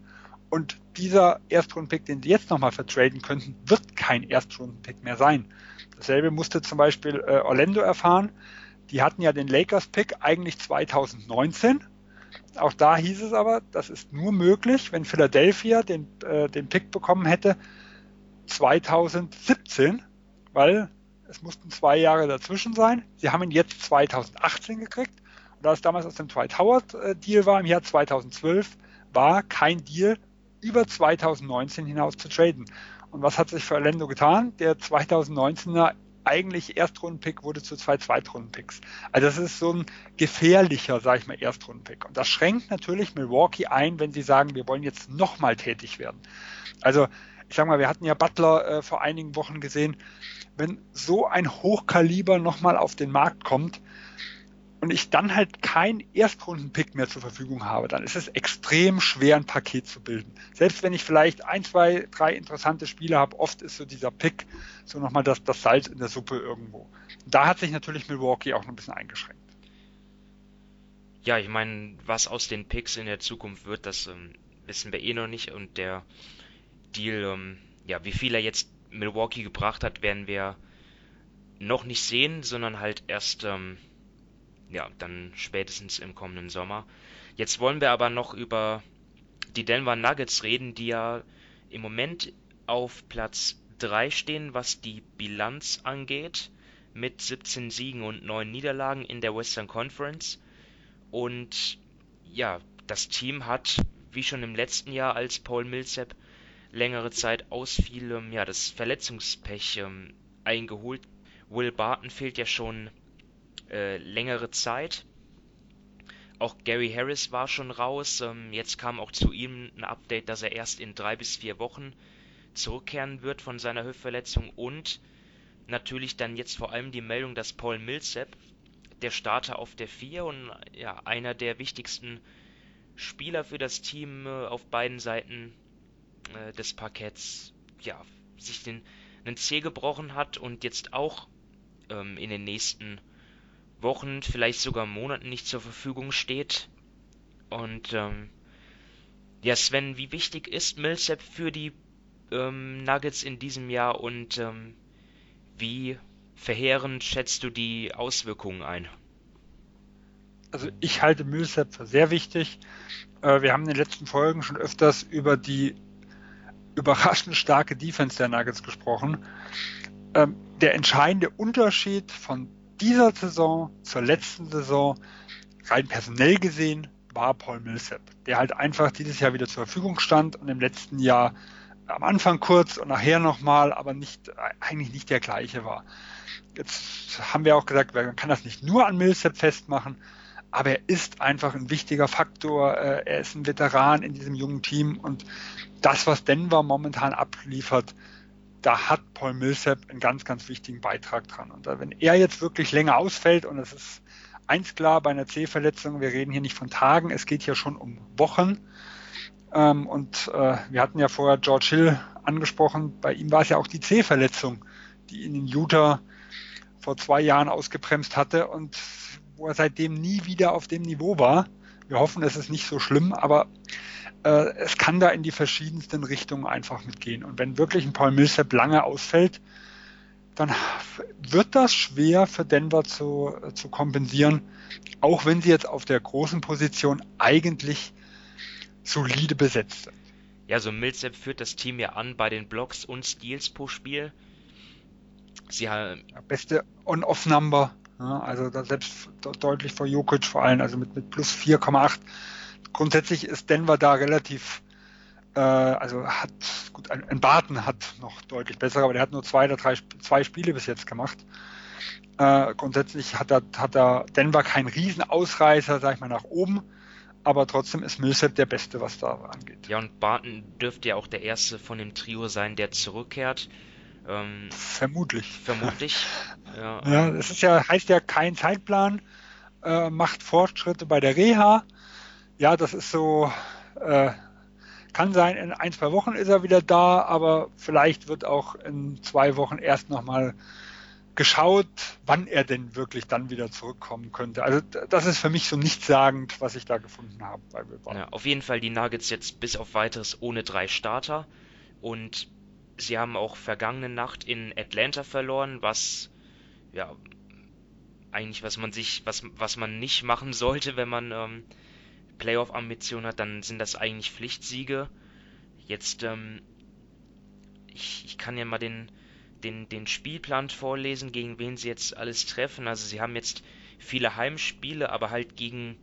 und dieser Erstrunden-Pick, den sie jetzt nochmal vertraden könnten, wird kein Erstrunden-Pick mehr sein. Dasselbe musste zum Beispiel äh, Orlando erfahren. Die hatten ja den Lakers-Pick eigentlich 2019. Auch da hieß es aber, das ist nur möglich, wenn Philadelphia den, äh, den Pick bekommen hätte 2017, weil es mussten zwei Jahre dazwischen sein. Sie haben ihn jetzt 2018 gekriegt. Und da es damals aus dem Dwight Howard-Deal äh, war, im Jahr 2012, war kein Deal über 2019 hinaus zu traden. Und was hat sich für Orlando getan? Der 2019er eigentlich Erstrundenpick wurde zu zwei Zweitrundenpicks. Also das ist so ein gefährlicher, sage ich mal, Erstrundenpick. Und das schränkt natürlich Milwaukee ein, wenn sie sagen, wir wollen jetzt nochmal tätig werden. Also ich sag mal, wir hatten ja Butler äh, vor einigen Wochen gesehen, wenn so ein Hochkaliber nochmal auf den Markt kommt und ich dann halt kein Erstrunden-Pick mehr zur Verfügung habe, dann ist es extrem schwer, ein Paket zu bilden. Selbst wenn ich vielleicht ein, zwei, drei interessante Spiele habe, oft ist so dieser Pick so nochmal das, das Salz in der Suppe irgendwo. Da hat sich natürlich Milwaukee auch noch ein bisschen eingeschränkt. Ja, ich meine, was aus den Picks in der Zukunft wird, das ähm, wissen wir eh noch nicht. Und der Deal, ähm, ja, wie viel er jetzt Milwaukee gebracht hat, werden wir noch nicht sehen, sondern halt erst, ähm, ja, dann spätestens im kommenden Sommer. Jetzt wollen wir aber noch über die Denver Nuggets reden, die ja im Moment auf Platz 3 stehen, was die Bilanz angeht, mit 17 Siegen und 9 Niederlagen in der Western Conference. Und ja, das Team hat, wie schon im letzten Jahr, als Paul Millsap längere Zeit ausfiel, ja, das Verletzungspech ähm, eingeholt. Will Barton fehlt ja schon äh, längere Zeit. Auch Gary Harris war schon raus. Ähm, jetzt kam auch zu ihm ein Update, dass er erst in drei bis vier Wochen zurückkehren wird von seiner Hüftverletzung und natürlich dann jetzt vor allem die Meldung, dass Paul Millsap der Starter auf der 4 und ja, einer der wichtigsten Spieler für das Team äh, auf beiden Seiten äh, des Parketts ja, sich den einen Zeh gebrochen hat und jetzt auch ähm, in den nächsten Wochen, vielleicht sogar Monaten nicht zur Verfügung steht. Und ähm, ja, Sven, wie wichtig ist Millsap für die ähm, Nuggets in diesem Jahr und ähm, wie verheerend schätzt du die Auswirkungen ein? Also ich halte Millsap für sehr wichtig. Äh, wir haben in den letzten Folgen schon öfters über die überraschend starke Defense der Nuggets gesprochen. Ähm, der entscheidende Unterschied von dieser Saison zur letzten Saison, rein personell gesehen, war Paul Millsap, der halt einfach dieses Jahr wieder zur Verfügung stand und im letzten Jahr am Anfang kurz und nachher nochmal, aber nicht, eigentlich nicht der gleiche war. Jetzt haben wir auch gesagt, man kann das nicht nur an Millsap festmachen, aber er ist einfach ein wichtiger Faktor. Äh, er ist ein Veteran in diesem jungen Team und das, was Denver momentan abliefert, da hat Paul Millsap einen ganz, ganz wichtigen Beitrag dran. Und wenn er jetzt wirklich länger ausfällt, und es ist eins klar bei einer C-Verletzung, wir reden hier nicht von Tagen, es geht hier schon um Wochen. Ähm, und äh, wir hatten ja vorher George Hill angesprochen, bei ihm war es ja auch die C-Verletzung, die ihn in Utah vor zwei Jahren ausgebremst hatte und wo er seitdem nie wieder auf dem Niveau war. Wir hoffen, es ist nicht so schlimm, aber äh, es kann da in die verschiedensten Richtungen einfach mitgehen. Und wenn wirklich ein Paul Millsap lange ausfällt, dann wird das schwer für Denver zu, äh, zu kompensieren, auch wenn sie jetzt auf der großen Position eigentlich solide besetzt sind. Ja, so Millsap führt das Team ja an bei den Blocks und Steals pro Spiel. Sie haben beste On-Off-Number, ja, also da selbst deutlich vor Jokic vor allem, also mit, mit plus 4,8 grundsätzlich ist Denver da relativ, äh, also hat, gut, ein, ein Barton hat noch deutlich besser, aber der hat nur zwei oder drei zwei Spiele bis jetzt gemacht. Äh, grundsätzlich hat er, hat er Denver kein Riesenausreißer, sag ich mal, nach oben, aber trotzdem ist Millsap der Beste, was da angeht. Ja, und Barton dürfte ja auch der Erste von dem Trio sein, der zurückkehrt. Ähm, vermutlich. Vermutlich. ja, ja, das ist ja, heißt ja kein Zeitplan, äh, macht Fortschritte bei der Reha ja, das ist so, äh, kann sein, in ein, zwei Wochen ist er wieder da, aber vielleicht wird auch in zwei Wochen erst nochmal geschaut, wann er denn wirklich dann wieder zurückkommen könnte. Also das ist für mich so nichtssagend, was ich da gefunden habe bei Ja, auf jeden Fall die Nuggets jetzt bis auf weiteres ohne drei Starter und sie haben auch vergangene Nacht in Atlanta verloren, was ja eigentlich was man sich was was man nicht machen sollte, wenn man ähm, Playoff-Ambition hat, dann sind das eigentlich Pflichtsiege. Jetzt, ähm, ich, ich kann ja mal den, den, den Spielplan vorlesen, gegen wen sie jetzt alles treffen. Also sie haben jetzt viele Heimspiele, aber halt gegen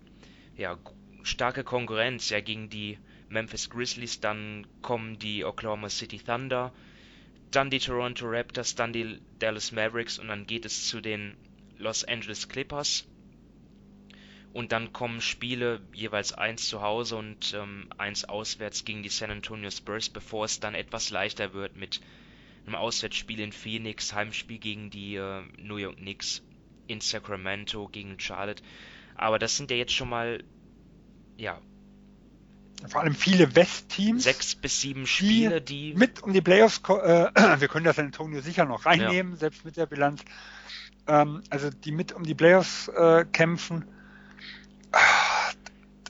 ja, starke Konkurrenz, ja gegen die Memphis Grizzlies, dann kommen die Oklahoma City Thunder, dann die Toronto Raptors, dann die Dallas Mavericks und dann geht es zu den Los Angeles Clippers. Und dann kommen Spiele jeweils eins zu Hause und ähm, eins auswärts gegen die San Antonio Spurs, bevor es dann etwas leichter wird mit einem Auswärtsspiel in Phoenix, Heimspiel gegen die äh, New York Knicks, in Sacramento gegen Charlotte. Aber das sind ja jetzt schon mal, ja. Vor allem viele West-Teams. Sechs bis sieben Spiele, die, die. Mit um die Playoffs, äh, wir können das San Antonio sicher noch reinnehmen, ja. selbst mit der Bilanz. Ähm, also die mit um die Playoffs äh, kämpfen.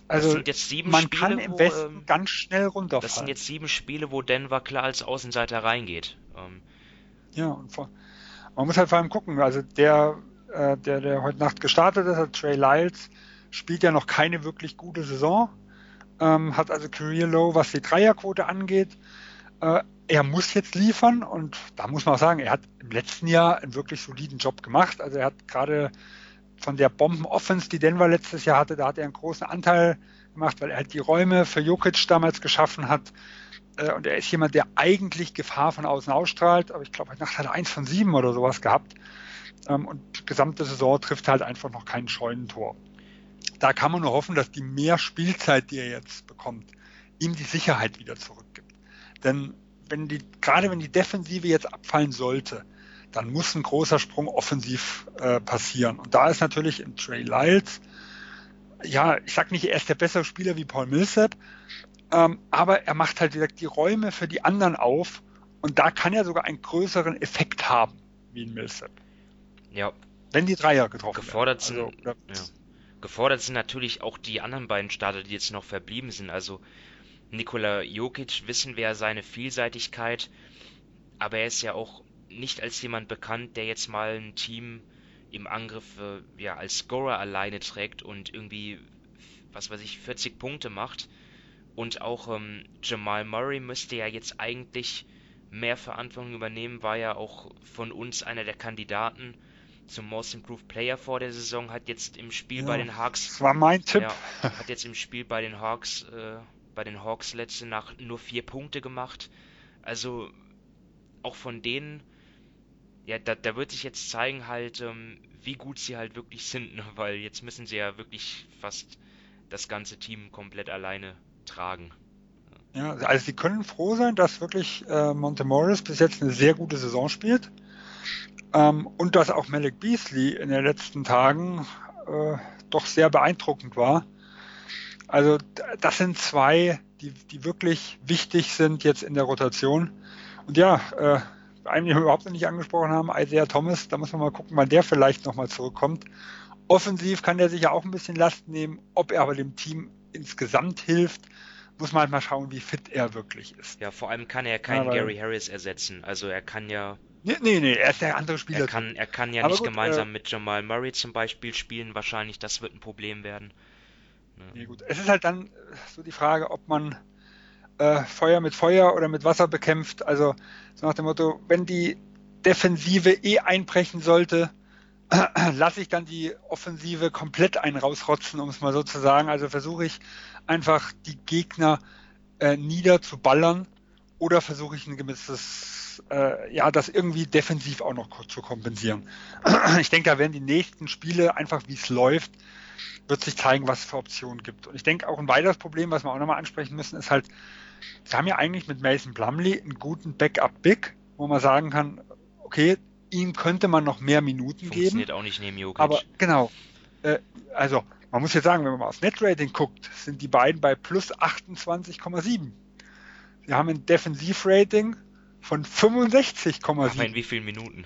Also man Spiele, kann im wo, Westen ähm, ganz schnell runterfallen. Das sind jetzt sieben Spiele, wo Denver klar als Außenseiter reingeht. Ähm, ja, und vor, man muss halt vor allem gucken. Also der, äh, der, der heute Nacht gestartet ist, Trey Lyles, spielt ja noch keine wirklich gute Saison. Ähm, hat also Career Low, was die Dreierquote angeht. Äh, er muss jetzt liefern und da muss man auch sagen, er hat im letzten Jahr einen wirklich soliden Job gemacht. Also er hat gerade von der Bomben-Offense, die Denver letztes Jahr hatte, da hat er einen großen Anteil gemacht, weil er halt die Räume für Jokic damals geschaffen hat. Äh, und er ist jemand, der eigentlich Gefahr von außen ausstrahlt, aber ich glaube, heute Nacht hat er eins von sieben oder sowas gehabt. Ähm, und gesamte Saison trifft halt einfach noch kein Scheunentor. Da kann man nur hoffen, dass die mehr Spielzeit, die er jetzt bekommt, ihm die Sicherheit wieder zurückgibt. Denn wenn die, gerade wenn die Defensive jetzt abfallen sollte, dann muss ein großer Sprung offensiv äh, passieren. Und da ist natürlich im Trey Lyles, ja, ich sag nicht, er ist der bessere Spieler wie Paul Millsap, ähm, aber er macht halt direkt die Räume für die anderen auf und da kann er sogar einen größeren Effekt haben wie ein Millsap. Ja. Wenn die Dreier getroffen gefordert werden. Sind, also, ja. Gefordert sind natürlich auch die anderen beiden Starter, die jetzt noch verblieben sind. Also Nikola Jokic wissen wir seine Vielseitigkeit, aber er ist ja auch nicht als jemand bekannt, der jetzt mal ein Team im Angriff äh, ja als Scorer alleine trägt und irgendwie was weiß ich 40 Punkte macht und auch ähm, Jamal Murray müsste ja jetzt eigentlich mehr Verantwortung übernehmen, war ja auch von uns einer der Kandidaten zum Most Improved Player vor der Saison, hat jetzt im Spiel ja, bei den Hawks das war mein Tipp. Ja, hat jetzt im Spiel bei den Hawks äh, bei den Hawks letzte Nacht nur vier Punkte gemacht. Also auch von denen ja, da, da wird sich jetzt zeigen halt, ähm, wie gut sie halt wirklich sind, ne? weil jetzt müssen sie ja wirklich fast das ganze Team komplett alleine tragen. Ja, also sie können froh sein, dass wirklich äh, Montemoris bis jetzt eine sehr gute Saison spielt ähm, und dass auch Malik Beasley in den letzten Tagen äh, doch sehr beeindruckend war. Also das sind zwei, die, die wirklich wichtig sind jetzt in der Rotation. Und ja, äh, einen, den wir überhaupt noch nicht angesprochen haben, Isaiah Thomas, da muss man mal gucken, wann der vielleicht nochmal zurückkommt. Offensiv kann der sich ja auch ein bisschen Last nehmen, ob er aber dem Team insgesamt hilft, muss man halt mal schauen, wie fit er wirklich ist. Ja, vor allem kann er keinen ja, Gary Harris ersetzen. Also er kann ja. Nee, nee, nee, er ist der andere Spieler. Er kann, er kann ja aber nicht gut, gemeinsam äh, mit Jamal Murray zum Beispiel spielen. Wahrscheinlich, das wird ein Problem werden. Ja. Nee, gut. Es ist halt dann so die Frage, ob man äh, Feuer mit Feuer oder mit Wasser bekämpft. Also so nach dem Motto, wenn die Defensive eh einbrechen sollte, lasse ich dann die Offensive komplett einen rausrotzen, um es mal so zu sagen. Also versuche ich einfach die Gegner äh, niederzuballern oder versuche ich ein gewisses, äh, ja, das irgendwie defensiv auch noch zu kompensieren. ich denke, da werden die nächsten Spiele einfach, wie es läuft, wird sich zeigen, was es für Optionen gibt. Und ich denke auch ein weiteres Problem, was wir auch nochmal ansprechen müssen, ist halt, wir haben ja eigentlich mit Mason Plumley einen guten Backup-Big, wo man sagen kann, okay, ihm könnte man noch mehr Minuten Funktioniert geben. Funktioniert auch nicht neben Jokic. Aber genau, äh, also man muss jetzt sagen, wenn man mal aufs Netrating guckt, sind die beiden bei plus 28,7. Sie haben ein Defensivrating von 65,7. Aber in wie vielen Minuten?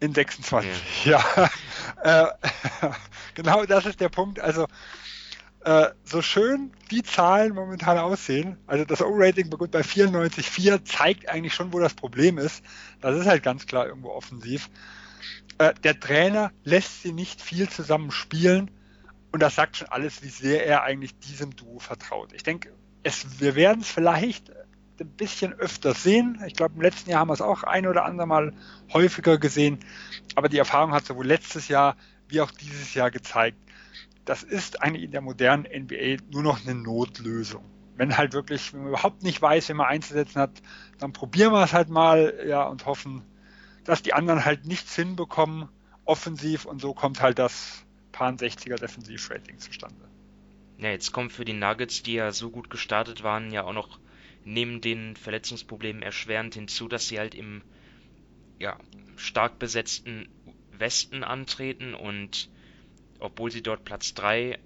In 26, ja. ja. äh, genau das ist der Punkt. Also äh, so schön die Zahlen momentan aussehen, also das O-Rating bei 94,4 zeigt eigentlich schon, wo das Problem ist. Das ist halt ganz klar irgendwo offensiv. Äh, der Trainer lässt sie nicht viel zusammen spielen und das sagt schon alles, wie sehr er eigentlich diesem Duo vertraut. Ich denke, wir werden es vielleicht ein bisschen öfter sehen. Ich glaube, im letzten Jahr haben wir es auch ein oder andere Mal häufiger gesehen. Aber die Erfahrung hat sowohl letztes Jahr wie auch dieses Jahr gezeigt, das ist eigentlich in der modernen NBA nur noch eine Notlösung. Wenn halt wirklich, wenn man überhaupt nicht weiß, wie man einzusetzen hat, dann probieren wir es halt mal, ja, und hoffen, dass die anderen halt nichts hinbekommen, offensiv, und so kommt halt das paar 60er Defensivrating zustande. Ja, jetzt kommt für die Nuggets, die ja so gut gestartet waren, ja auch noch neben den Verletzungsproblemen erschwerend hinzu, dass sie halt im ja, stark besetzten Westen antreten und obwohl sie dort Platz 3 äh,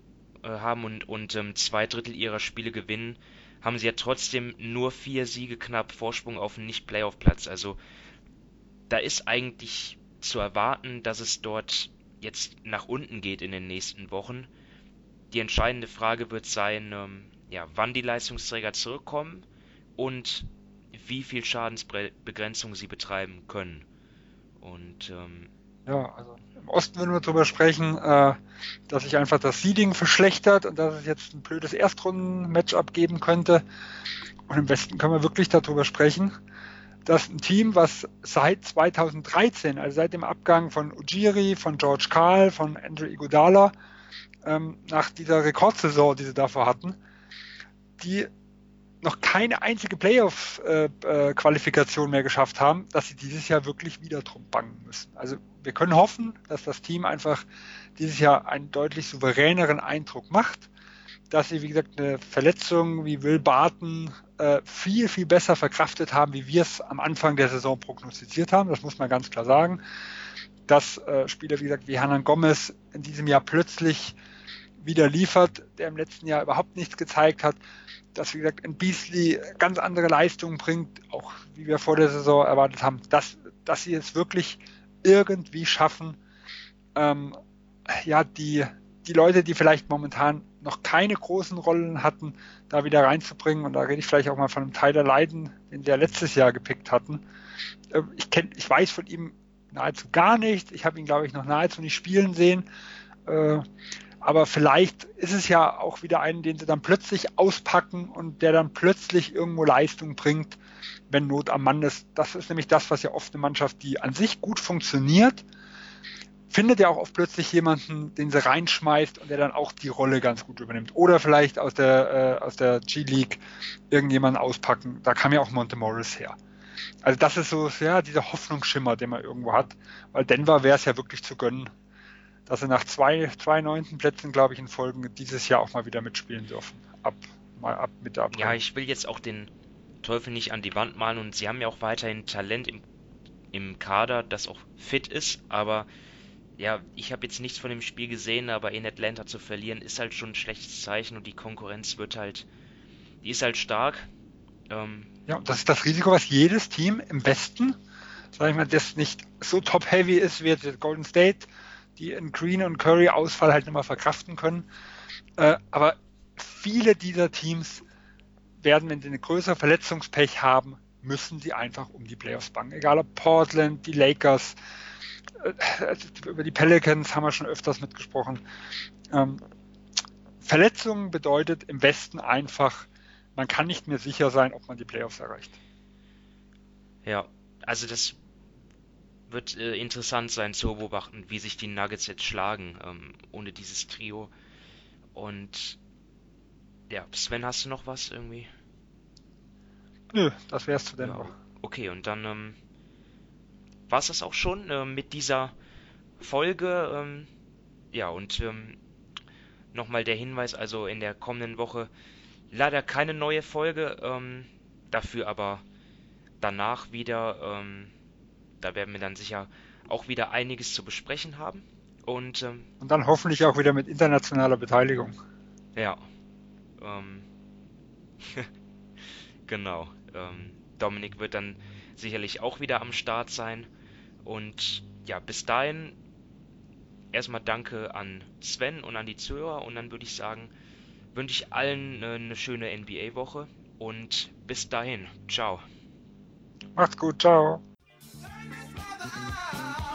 haben und, und ähm, zwei Drittel ihrer Spiele gewinnen, haben sie ja trotzdem nur vier Siege knapp Vorsprung auf einen Nicht-Playoff-Platz. Also da ist eigentlich zu erwarten, dass es dort jetzt nach unten geht in den nächsten Wochen. Die entscheidende Frage wird sein, ähm, ja, wann die Leistungsträger zurückkommen und wie viel Schadensbegrenzung sie betreiben können. Und ähm, ja, also im Osten würden wir darüber sprechen, äh, dass sich einfach das Seeding verschlechtert und dass es jetzt ein blödes Erstrunden-Matchup geben könnte. Und im Westen können wir wirklich darüber sprechen, dass ein Team, was seit 2013, also seit dem Abgang von Ujiri, von George Karl, von Andrew Iguodala, ähm, nach dieser Rekordsaison, die sie davor hatten, die noch keine einzige Playoff-Qualifikation äh, äh, mehr geschafft haben, dass sie dieses Jahr wirklich wieder drum bangen müssen. Also wir können hoffen, dass das Team einfach dieses Jahr einen deutlich souveräneren Eindruck macht, dass sie, wie gesagt, eine Verletzung wie Will Barton äh, viel, viel besser verkraftet haben, wie wir es am Anfang der Saison prognostiziert haben. Das muss man ganz klar sagen. Dass Spieler, wie gesagt, wie Hanan Gomez in diesem Jahr plötzlich wieder liefert, der im letzten Jahr überhaupt nichts gezeigt hat, dass, wie gesagt, ein Beasley ganz andere Leistungen bringt, auch wie wir vor der Saison erwartet haben, dass, dass sie es wirklich irgendwie schaffen, ähm, ja, die, die Leute, die vielleicht momentan noch keine großen Rollen hatten, da wieder reinzubringen. Und da rede ich vielleicht auch mal von einem Tyler Leiden, den wir letztes Jahr gepickt hatten. Äh, ich, kenn, ich weiß von ihm nahezu gar nichts. Ich habe ihn, glaube ich, noch nahezu nicht spielen sehen. Äh, aber vielleicht ist es ja auch wieder einen, den sie dann plötzlich auspacken und der dann plötzlich irgendwo Leistung bringt, wenn Not am Mann ist. Das ist nämlich das, was ja oft eine Mannschaft, die an sich gut funktioniert, findet ja auch oft plötzlich jemanden, den sie reinschmeißt und der dann auch die Rolle ganz gut übernimmt. Oder vielleicht aus der, äh, aus der G-League irgendjemanden auspacken. Da kam ja auch Monte Morris her. Also das ist so, ja, dieser Hoffnungsschimmer, den man irgendwo hat. Weil Denver wäre es ja wirklich zu gönnen, dass sie nach zwei, zwei neunten Plätzen, glaube ich, in Folgen dieses Jahr auch mal wieder mitspielen dürfen. Ab, mal ab Mitte April. Ja, ich will jetzt auch den Teufel nicht an die Wand malen und sie haben ja auch weiterhin Talent im, im Kader, das auch fit ist, aber ja, ich habe jetzt nichts von dem Spiel gesehen, aber in Atlanta zu verlieren ist halt schon ein schlechtes Zeichen und die Konkurrenz wird halt, die ist halt stark. Ähm, ja, das ist das Risiko, was jedes Team im Westen, sag ich mal, das nicht so top-heavy ist wie jetzt Golden State, die in Green und Curry Ausfall halt nicht mehr verkraften können. Äh, aber viele dieser Teams werden, wenn sie eine größere Verletzungspech haben, müssen sie einfach um die Playoffs bangen. Egal ob Portland, die Lakers, äh, über die Pelicans haben wir schon öfters mitgesprochen. Ähm, Verletzungen bedeutet im Westen einfach, man kann nicht mehr sicher sein, ob man die Playoffs erreicht. Ja, also das wird äh, interessant sein zu beobachten, wie sich die Nuggets jetzt schlagen ähm, ohne dieses Trio. Und ja, Sven, hast du noch was irgendwie? Nö, das wär's zu Denver. Ja, okay, und dann ähm, war es das auch schon äh, mit dieser Folge. Ähm, ja, und ähm, nochmal der Hinweis, also in der kommenden Woche leider keine neue Folge, ähm, dafür aber danach wieder ähm, da werden wir dann sicher auch wieder einiges zu besprechen haben. Und, ähm, und dann hoffentlich auch wieder mit internationaler Beteiligung. Ja. Ähm, genau. Ähm, Dominik wird dann sicherlich auch wieder am Start sein. Und ja, bis dahin erstmal danke an Sven und an die Zuhörer. Und dann würde ich sagen, wünsche ich allen eine schöne NBA-Woche. Und bis dahin. Ciao. Macht's gut. Ciao. ah.